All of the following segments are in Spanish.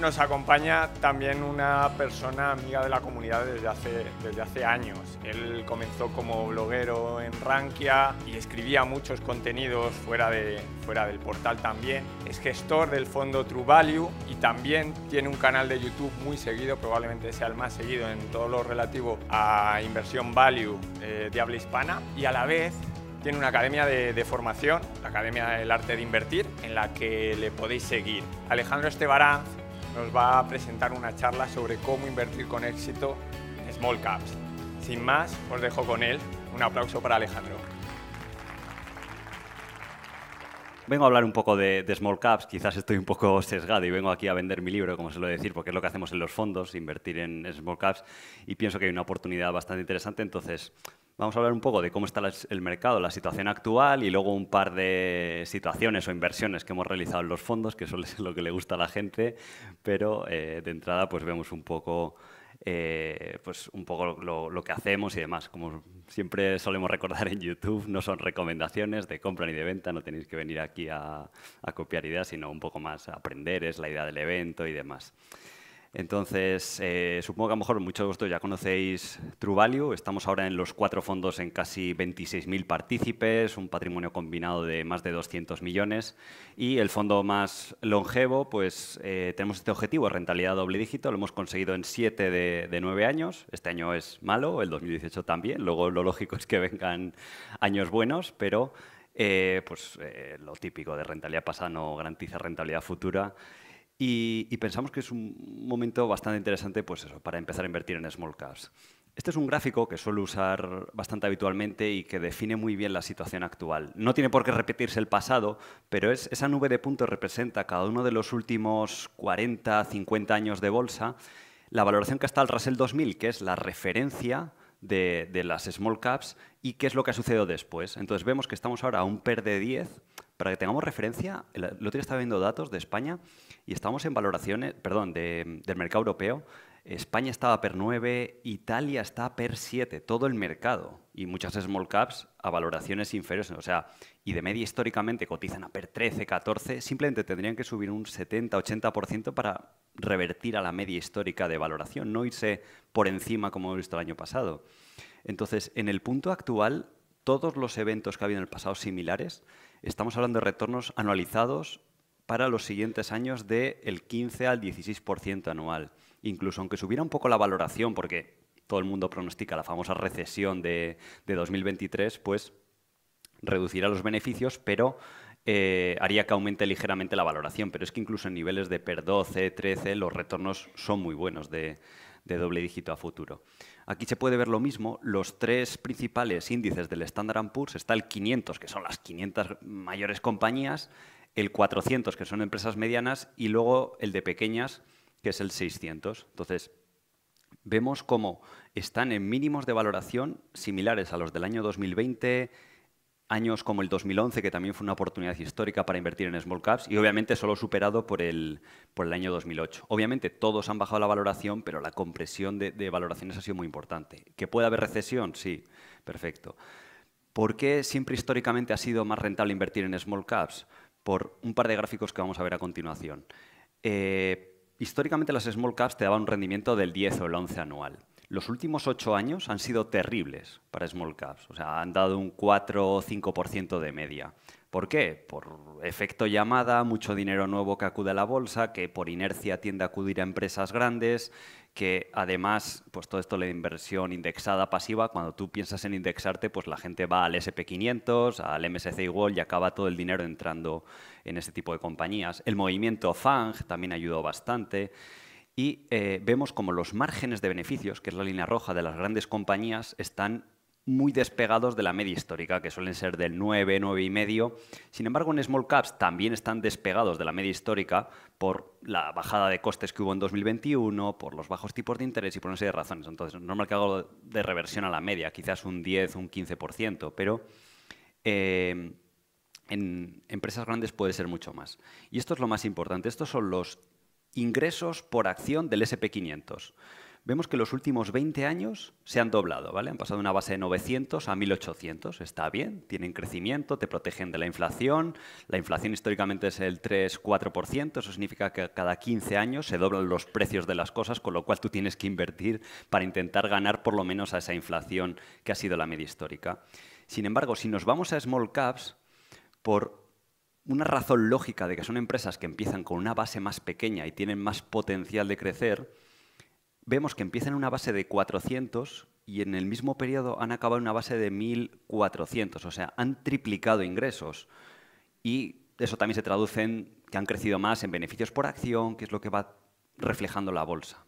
nos acompaña también una persona amiga de la comunidad desde hace, desde hace años. Él comenzó como bloguero en Rankia y escribía muchos contenidos fuera, de, fuera del portal también. Es gestor del fondo True Value y también tiene un canal de YouTube muy seguido, probablemente sea el más seguido en todo lo relativo a inversión value eh, de habla hispana y a la vez tiene una academia de, de, formación, la Academia del Arte de Invertir, en la que le podéis seguir. Alejandro Estebaranz nos va a presentar una charla sobre cómo invertir con éxito en small caps. Sin más, os dejo con él. Un aplauso para Alejandro. Vengo a hablar un poco de, small caps, quizás estoy un poco sesgado y vengo aquí a vender mi libro, como se lo decir, porque es lo que hacemos en los fondos, invertir en small caps, y pienso que hay una oportunidad bastante interesante, entonces Vamos a hablar un poco de cómo está el mercado, la situación actual y luego un par de situaciones o inversiones que hemos realizado en los fondos, que eso es lo que le gusta a la gente, pero eh, de entrada pues vemos un poco, eh, pues un poco lo, que hacemos y demás. Como siempre solemos recordar en YouTube, no son recomendaciones de compra ni de venta, no tenéis que venir aquí a, copiar ideas, sino un poco más aprender, es la idea del evento y demás. Entonces, eh, supongo que a lo mejor muchos de vosotros ya conocéis True Value. Estamos ahora en los cuatro fondos en casi 26.000 partícipes, un patrimonio combinado de más de 200 millones. Y el fondo más longevo, pues eh, tenemos este objetivo, rentabilidad doble dígito. Lo hemos conseguido en 7 de, de 9 años. Este año es malo, el 2018 también. Luego lo lógico es que vengan años buenos, pero eh, pues lo típico de rentabilidad pasada no garantiza rentabilidad futura. Y, pensamos que es un momento bastante interesante pues para empezar a invertir en small caps. Este es un gráfico que suelo usar bastante habitualmente y que define muy bien la situación actual. No tiene por qué repetirse el pasado, pero es, esa nube de puntos representa cada uno de los últimos 40, 50 años de bolsa, la valoración que está el Russell 2000, que es la referencia de, de, las small caps, y qué es lo que ha sucedido después. Entonces vemos que estamos ahora a un PER de 10. Para que tengamos referencia, el otro día estaba viendo datos de España y estamos en valoraciones, perdón, del mercado europeo. España estaba per 9, Italia está per 7, todo el mercado. Y muchas small caps a valoraciones inferiores. O sea, y de media históricamente cotizan a per 13, 14. Simplemente tendrían que subir un 70, 80% para revertir a la media histórica de valoración, no irse por encima como hemos visto el año pasado. Entonces, en el punto actual, todos los eventos que ha habido en el pasado similares, estamos hablando de retornos anualizados para los siguientes años del 15 al 16% anual. Incluso aunque subiera un poco la valoración, porque todo el mundo pronostica la famosa recesión de, 2023, pues reducirá los beneficios, pero eh, haría que aumente ligeramente la valoración. Pero es que incluso en niveles de PER 12, 13, los retornos son muy buenos de, de doble dígito a futuro. Aquí se puede ver lo mismo. Los tres principales índices del Standard Poor's está el 500, que son las 500 mayores compañías, el 400, que son empresas medianas, y luego el de pequeñas, que es el 600. Entonces, vemos cómo están en mínimos de valoración similares a los del año 2020, años como el 2011, que también fue una oportunidad histórica para invertir en small caps, y obviamente solo superado por el, por el año 2008. Obviamente todos han bajado la valoración, pero la compresión de, valoraciones ha sido muy importante. ¿Que puede haber recesión? Sí, perfecto. ¿Por qué siempre históricamente ha sido más rentable invertir en small caps? por un par de gráficos que vamos a ver a continuación. Eh, históricamente las small caps te daban un rendimiento del 10 o el 11 anual. Los últimos ocho años han sido terribles para small caps, o sea, han dado un 4 o 5% de media. ¿Por qué? Por efecto llamada, mucho dinero nuevo que acude a la bolsa, que por inercia tiende a acudir a empresas grandes, que además, pues todo esto la inversión indexada pasiva, cuando tú piensas en indexarte, pues la gente va al SP500, al MSCI World y acaba todo el dinero entrando en ese tipo de compañías. El movimiento FANG también ayudó bastante. Y eh, vemos como los márgenes de beneficios, que es la línea roja de las grandes compañías, están muy despegados de la media histórica, que suelen ser del 9, 9 y medio. Sin embargo, en small caps también están despegados de la media histórica por la bajada de costes que hubo en 2021, por los bajos tipos de interés y por una serie de razones. Entonces, es normal que hago de reversión a la media, quizás un 10, un 15%, pero eh, En empresas grandes puede ser mucho más. Y esto es lo más importante. Estos son los ingresos por acción del SP500 vemos que los últimos 20 años se han doblado, ¿vale? Han pasado de una base de 900 a 1800. Está bien, tienen crecimiento, te protegen de la inflación. La inflación históricamente es el 3-4%, eso significa que cada 15 años se doblan los precios de las cosas, con lo cual tú tienes que invertir para intentar ganar por lo menos a esa inflación que ha sido la media histórica. Sin embargo, si nos vamos a small caps, por una razón lógica de que son empresas que empiezan con una base más pequeña y tienen más potencial de crecer, vemos que empiezan en una base de 400 y en el mismo periodo han acabado en una base de 1.400, o sea, han triplicado ingresos. Y eso también se traduce en que han crecido más en beneficios por acción, que es lo que va reflejando la bolsa.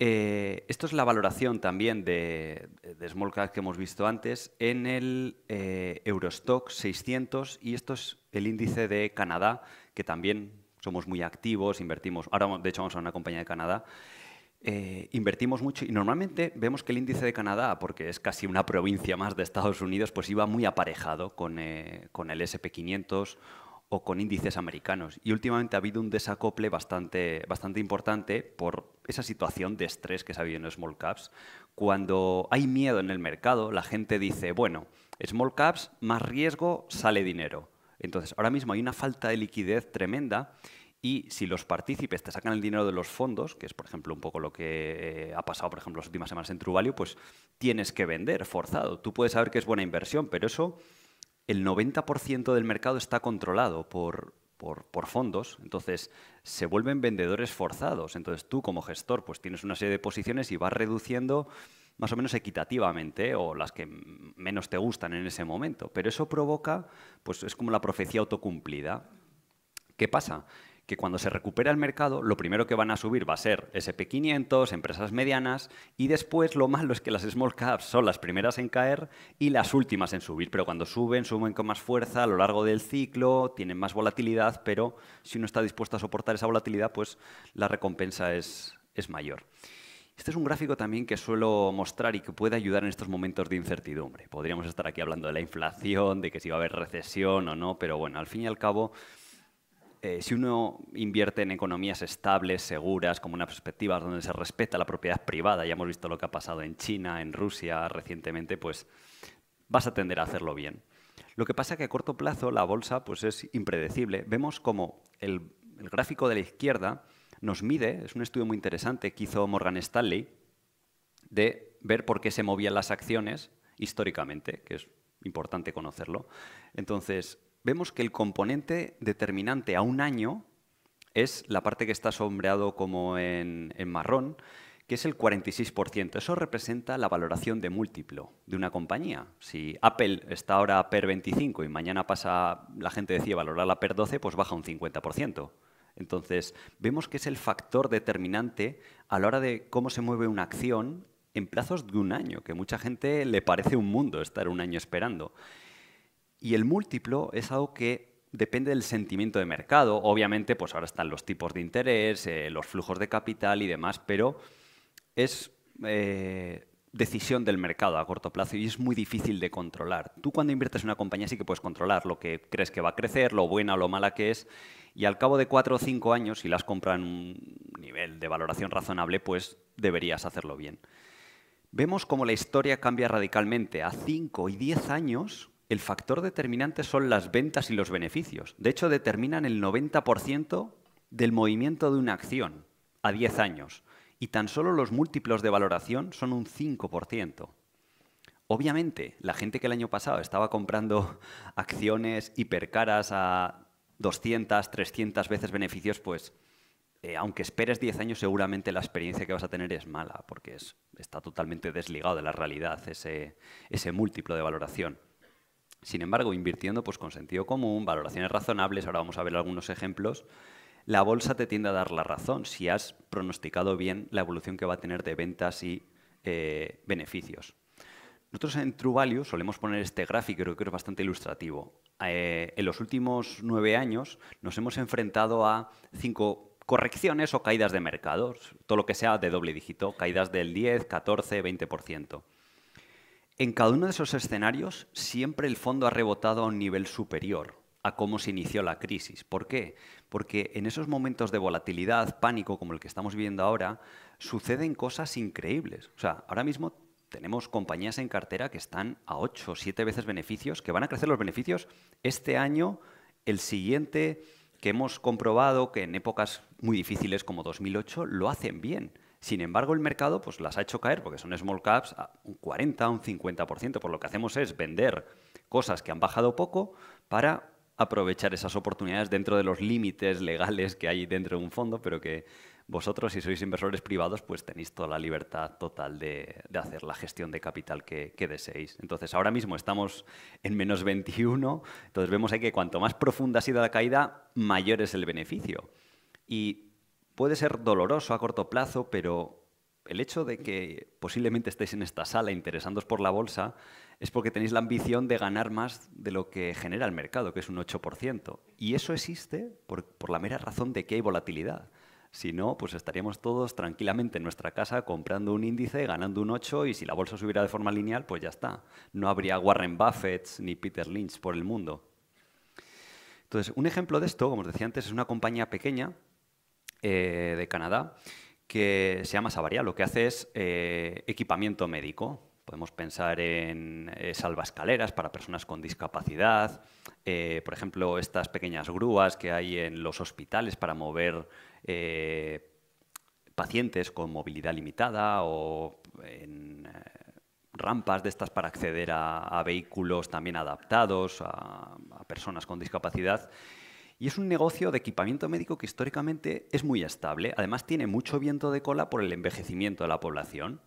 Eh, esto es la valoración también de, small cap que hemos visto antes en el eh, Eurostock 600 y esto es el índice de Canadá, que también somos muy activos, invertimos, ahora de hecho vamos a una compañía de Canadá, eh, invertimos mucho y normalmente vemos que el índice de Canadá, porque es casi una provincia más de Estados Unidos, pues iba muy aparejado con, eh, con el SP500 o con índices americanos. Y últimamente ha habido un desacople bastante, bastante importante por esa situación de estrés que se ha habido en small caps. Cuando hay miedo en el mercado, la gente dice, bueno, small caps, más riesgo, sale dinero. Entonces, ahora mismo hay una falta de liquidez tremenda y si los partícipes te sacan el dinero de los fondos, que es por ejemplo un poco lo que eh, ha pasado por ejemplo las últimas semanas en Truvalio, pues tienes que vender forzado. Tú puedes saber que es buena inversión, pero eso el 90% del mercado está controlado por, por, fondos, entonces se vuelven vendedores forzados. Entonces tú como gestor pues tienes una serie de posiciones y vas reduciendo más o menos equitativamente o las que menos te gustan en ese momento. Pero eso provoca, pues es como la profecía autocumplida. ¿Qué pasa? Que cuando se recupera el mercado, lo primero que van a subir va a ser SP500, empresas medianas, y después lo malo es que las small caps son las primeras en caer y las últimas en subir, pero cuando suben, suben con más fuerza a lo largo del ciclo, tienen más volatilidad, pero si uno está dispuesto a soportar esa volatilidad, pues la recompensa es, es mayor. Este es un gráfico también que suelo mostrar y que puede ayudar en estos momentos de incertidumbre. Podríamos estar aquí hablando de la inflación, de que si va a haber recesión o no, pero bueno, al fin y al cabo eh, si uno invierte en economías estables, seguras, como una perspectiva donde se respeta la propiedad privada, ya hemos visto lo que ha pasado en China, en Rusia recientemente, pues vas a tender a hacerlo bien. Lo que pasa es que a corto plazo la bolsa pues es impredecible. Vemos como el, el gráfico de la izquierda nos mide, es un estudio muy interesante que hizo Morgan Stanley, de ver por qué se movían las acciones históricamente, que es importante conocerlo. Entonces, vemos que el componente determinante a un año es la parte que está sombreado como en, marrón, que es el 46%. Eso representa la valoración de múltiplo de una compañía. Si Apple está ahora PER 25 y mañana pasa, la gente decía valorarla PER 12, pues baja un 50%. Entonces, vemos que es el factor determinante a la hora de cómo se mueve una acción en plazos de un año, que mucha gente le parece un mundo estar un año esperando. Y el múltiplo es algo que depende del sentimiento de mercado. Obviamente, pues ahora están los tipos de interés, eh, los flujos de capital y demás, pero es eh, decisión del mercado a corto plazo y es muy difícil de controlar. Tú cuando inviertes en una compañía sí que puedes controlar lo que crees que va a crecer, lo buena o lo mala que es, y al cabo de cuatro o cinco años, si las compras en un nivel de valoración razonable, pues deberías hacerlo bien. Vemos cómo la historia cambia radicalmente. A cinco y diez años el factor determinante son las ventas y los beneficios. De hecho, determinan el 90% del movimiento de una acción a 10 años. Y tan solo los múltiplos de valoración son un 5%. Obviamente, la gente que el año pasado estaba comprando acciones hipercaras a 200, 300 veces beneficios, pues eh, aunque esperes 10 años, seguramente la experiencia que vas a tener es mala, porque está totalmente desligado de la realidad ese, ese múltiplo de valoración. Sin embargo, invirtiendo pues, con sentido común, valoraciones razonables, ahora vamos a ver algunos ejemplos, la bolsa te tiende a dar la razón si has pronosticado bien la evolución que va a tener de ventas y eh, beneficios. Nosotros en True Value solemos poner este gráfico, creo que es bastante ilustrativo. Eh, en los últimos nueve años nos hemos enfrentado a cinco correcciones o caídas de mercado, todo lo que sea de doble dígito, caídas del 10, 14, 20%. En cada uno de esos escenarios siempre el fondo ha rebotado a un nivel superior a cómo se inició la crisis. ¿Por qué? Porque en esos momentos de volatilidad, pánico como el que estamos viviendo ahora, suceden cosas increíbles. O sea, ahora mismo tenemos compañías en cartera que están a 8 o 7 veces beneficios, que van a crecer los beneficios este año, el siguiente, que hemos comprobado que en épocas muy difíciles como 2008 lo hacen bien. Sin embargo, el mercado pues, las ha hecho caer porque son small caps a un 40, un 50%. Por lo que hacemos es vender cosas que han bajado poco para aprovechar esas oportunidades dentro de los límites legales que hay dentro de un fondo, pero que vosotros, si sois inversores privados, pues tenéis toda la libertad total de, hacer la gestión de capital que, deseéis. Entonces, ahora mismo estamos en menos 21, entonces vemos ahí que cuanto más profunda ha sido la caída, mayor es el beneficio. Y puede ser doloroso a corto plazo, pero el hecho de que posiblemente estéis en esta sala interesándoos por la bolsa es porque tenéis la ambición de ganar más de lo que genera el mercado, que es un 8%. Y eso existe por, la mera razón de que hay volatilidad. Si no, pues estaríamos todos tranquilamente en nuestra casa comprando un índice, ganando un 8 y si la bolsa subiera de forma lineal, pues ya está. No habría Warren Buffett ni Peter Lynch por el mundo. Entonces, un ejemplo de esto, como os decía antes, es una compañía pequeña eh, de Canadá que se llama Savaria. Lo que hace es eh, equipamiento médico. Podemos pensar en eh, salvascaleras para personas con discapacidad, por ejemplo, estas pequeñas grúas que hay en los hospitales para mover eh, pacientes con movilidad limitada o en eh, rampas de estas para acceder a, vehículos también adaptados a, personas con discapacidad. Y es un negocio de equipamiento médico que históricamente es muy estable. Además tiene mucho viento de cola por el envejecimiento de la población.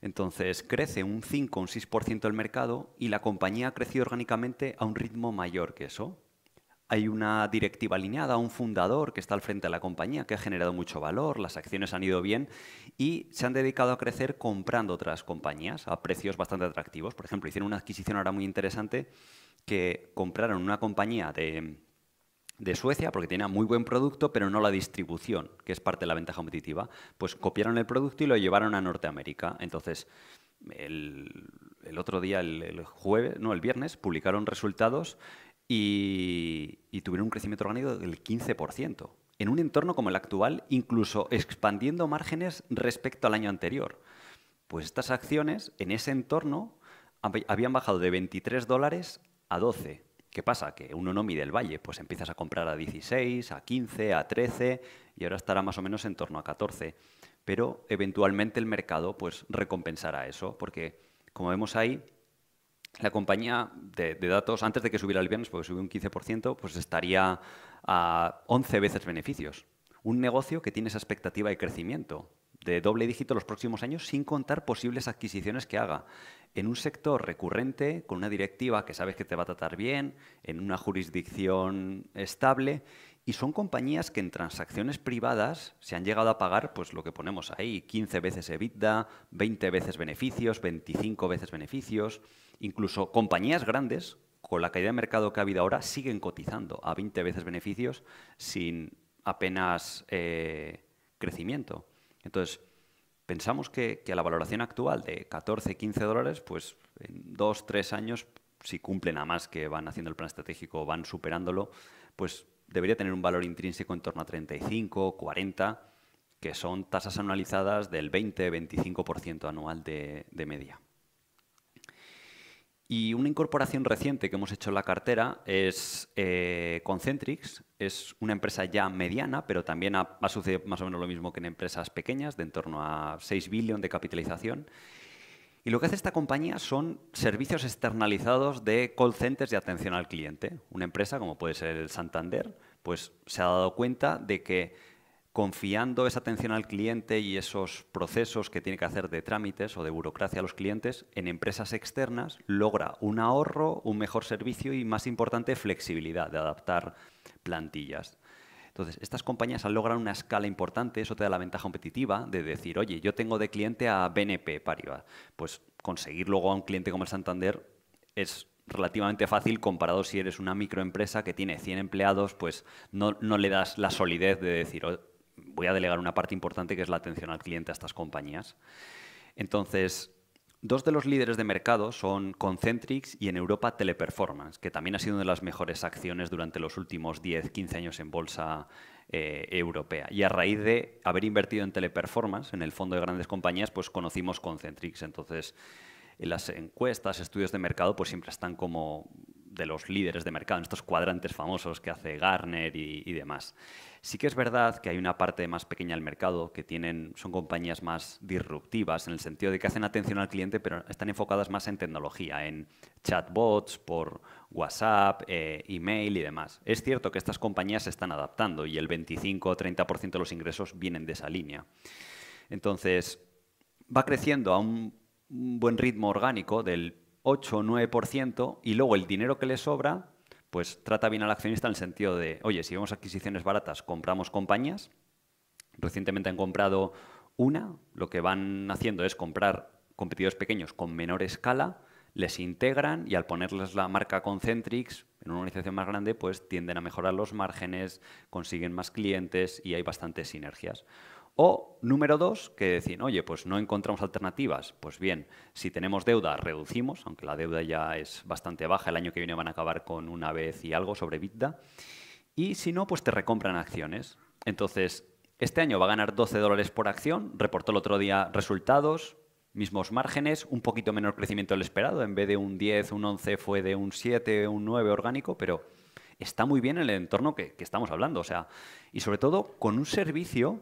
Entonces crece un 5 o un 6% el mercado y la compañía ha crecido orgánicamente a un ritmo mayor que eso hay una directiva alineada, un fundador que está al frente de la compañía que ha generado mucho valor, las acciones han ido bien y se han dedicado a crecer comprando otras compañías a precios bastante atractivos. Por ejemplo, hicieron una adquisición ahora muy interesante que compraron una compañía de, Suecia porque tenía muy buen producto, pero no la distribución, que es parte de la ventaja competitiva. Pues copiaron el producto y lo llevaron a Norteamérica. Entonces, el, otro día, el, el, jueves, no, el viernes, publicaron resultados y, tuvieron un crecimiento orgánico del 15%, en un entorno como el actual, incluso expandiendo márgenes respecto al año anterior. Pues estas acciones en ese entorno habían bajado de 23 dólares a 12. ¿Qué pasa? Que uno no mide el valle, pues empiezas a comprar a 16, a 15, a 13 y ahora estará más o menos en torno a 14. Pero eventualmente el mercado pues recompensará eso, porque como vemos ahí, la compañía de, datos, antes de que subiera el viernes, porque subió un 15%, pues estaría a 11 veces beneficios. Un negocio que tiene esa expectativa de crecimiento de doble dígito los próximos años sin contar posibles adquisiciones que haga. En un sector recurrente, con una directiva que sabes que te va a tratar bien, en una jurisdicción estable, y son compañías que en transacciones privadas se han llegado a pagar pues lo que ponemos ahí, 15 veces EBITDA, 20 veces beneficios, 25 veces beneficios. Incluso compañías grandes, con la caída de mercado que ha habido ahora, siguen cotizando a 20 veces beneficios sin apenas eh, crecimiento. Entonces, pensamos que, a la valoración actual de 14, 15 dólares, pues en dos, tres años, si cumplen a más que van haciendo el plan estratégico, van superándolo, pues debería tener un valor intrínseco en torno a 35, 40, que son tasas anualizadas del 20-25% anual de media. Y una incorporación reciente que hemos hecho en la cartera es eh, Concentrix. Es una empresa ya mediana, pero también ha, sucedido más o menos lo mismo que en empresas pequeñas, de en torno a 6 billones de capitalización. Y lo que hace esta compañía son servicios externalizados de call centers de atención al cliente. Una empresa, como puede ser el Santander, pues se ha dado cuenta de que confiando esa atención al cliente y esos procesos que tiene que hacer de trámites o de burocracia a los clientes en empresas externas, logra un ahorro, un mejor servicio y, más importante, flexibilidad de adaptar plantillas. Entonces, estas compañías han logrado una escala importante, eso te da la ventaja competitiva de decir, oye, yo tengo de cliente a BNP Paribas. Pues conseguir luego a un cliente como el Santander es relativamente fácil comparado si eres una microempresa que tiene 100 empleados, pues no, no le das la solidez de decir, voy a delegar una parte importante que es la atención al cliente a estas compañías. Entonces, Dos de los líderes de mercado son Concentrix y en Europa Teleperformance, que también ha sido una de las mejores acciones durante los últimos 10-15 años en bolsa eh, europea. Y a raíz de haber invertido en Teleperformance, en el fondo de grandes compañías, pues conocimos Concentrix. Entonces, en las encuestas, estudios de mercado, pues siempre están como de los líderes de mercado, en estos cuadrantes famosos que hace Garner y, demás. Sí que es verdad que hay una parte más pequeña del mercado que tienen, son compañías más disruptivas en el sentido de que hacen atención al cliente, pero están enfocadas más en tecnología, en chatbots, por WhatsApp, eh, email y demás. Es cierto que estas compañías se están adaptando y el 25 o 30% de los ingresos vienen de esa línea. Entonces, va creciendo a un buen ritmo orgánico del 8 o 9% y luego el dinero que le sobra, pues trata bien al accionista en el sentido de, oye, si vemos adquisiciones baratas, compramos compañías. Recientemente han comprado una, lo que van haciendo es comprar competidores pequeños con menor escala, les integran y al ponerles la marca Concentrix en una organización más grande, pues tienden a mejorar los márgenes, consiguen más clientes y hay bastantes sinergias. O número dos, que decir, oye, pues no encontramos alternativas. Pues bien, si tenemos deuda, reducimos, aunque la deuda ya es bastante baja, el año que viene van a acabar con una vez y algo sobre vida. Y si no, pues te recompran acciones. Entonces, este año va a ganar 12 dólares por acción, reportó el otro día resultados, mismos márgenes, un poquito menor crecimiento del esperado, en vez de un 10, un 11 fue de un 7, un 9 orgánico, pero está muy bien en el entorno que, que estamos hablando. O sea, y sobre todo con un servicio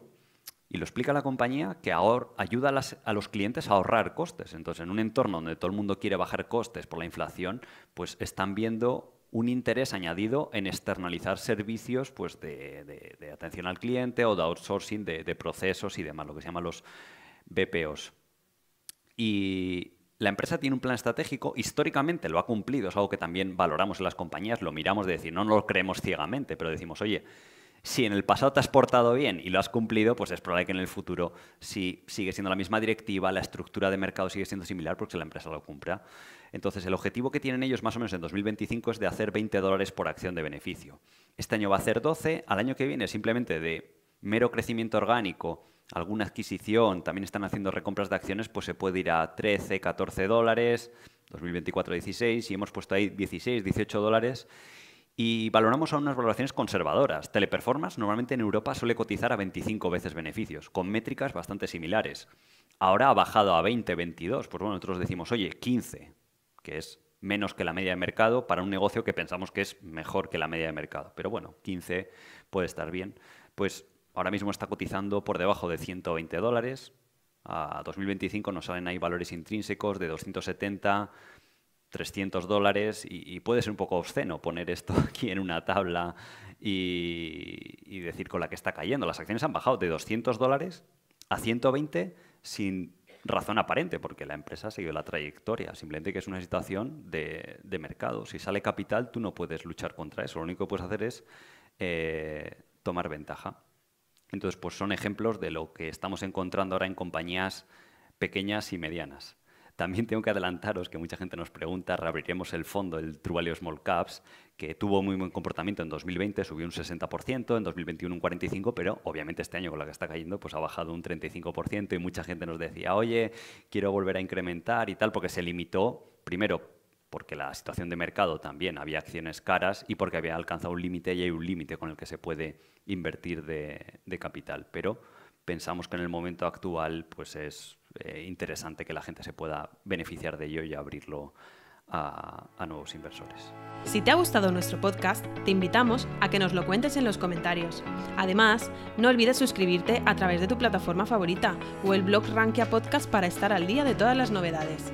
y lo explica la compañía que ayuda a, los clientes a ahorrar costes. Entonces, en un entorno donde todo el mundo quiere bajar costes por la inflación, pues están viendo un interés añadido en externalizar servicios pues, de, atención al cliente o de outsourcing de, procesos y demás, lo que se llama los BPOs. Y la empresa tiene un plan estratégico, históricamente lo ha cumplido, es algo que también valoramos en las compañías, lo miramos de decir, no, no lo creemos ciegamente, pero decimos, oye, si en el pasado te has portado bien y lo has cumplido, pues es probable que en el futuro, si sigue siendo la misma directiva, la estructura de mercado sigue siendo similar porque la empresa lo cumpla. Entonces, el objetivo que tienen ellos más o menos en 2025 es de hacer 20 dólares por acción de beneficio. Este año va a hacer 12, al año que viene simplemente de mero crecimiento orgánico, alguna adquisición, también están haciendo recompras de acciones, pues se puede ir a 13, 14 dólares, 2024 16 y hemos puesto ahí 16, 18 dólares y valoramos a unas valoraciones conservadoras. Teleperformance normalmente en Europa suele cotizar a 25 veces beneficios, con métricas bastante similares. Ahora ha bajado a 20, 22. Pues bueno, nosotros decimos, oye, 15, que es menos que la media de mercado para un negocio que pensamos que es mejor que la media de mercado. Pero bueno, 15 puede estar bien. Pues ahora mismo está cotizando por debajo de 120 dólares. A 2025 nos salen ahí valores intrínsecos de 270, 300 dólares y, puede ser un poco obsceno poner esto aquí en una tabla y, decir con la que está cayendo. Las acciones han bajado de 200 dólares a 120 sin razón aparente, porque la empresa ha seguido la trayectoria, simplemente que es una situación de, mercado. Si sale capital, tú no puedes luchar contra eso, lo único que puedes hacer es eh, tomar ventaja. Entonces, pues son ejemplos de lo que estamos encontrando ahora en compañías pequeñas y medianas. También tengo que adelantaros que mucha gente nos pregunta, reabriremos el fondo, el True Value Small Caps, que tuvo muy buen comportamiento en 2020, subió un 60%, en 2021 un 45%, pero obviamente este año con la que está cayendo pues ha bajado un 35% y mucha gente nos decía, oye, quiero volver a incrementar y tal, porque se limitó, primero, porque la situación de mercado también había acciones caras y porque había alcanzado un límite y hay un límite con el que se puede invertir de, de capital. Pero pensamos que en el momento actual pues es eh, interesante que la gente se pueda beneficiar de ello y abrirlo a, a, nuevos inversores. Si te ha gustado nuestro podcast, te invitamos a que nos lo cuentes en los comentarios. Además, no olvides suscribirte a través de tu plataforma favorita o el blog Rankia Podcast para estar al día de todas las novedades.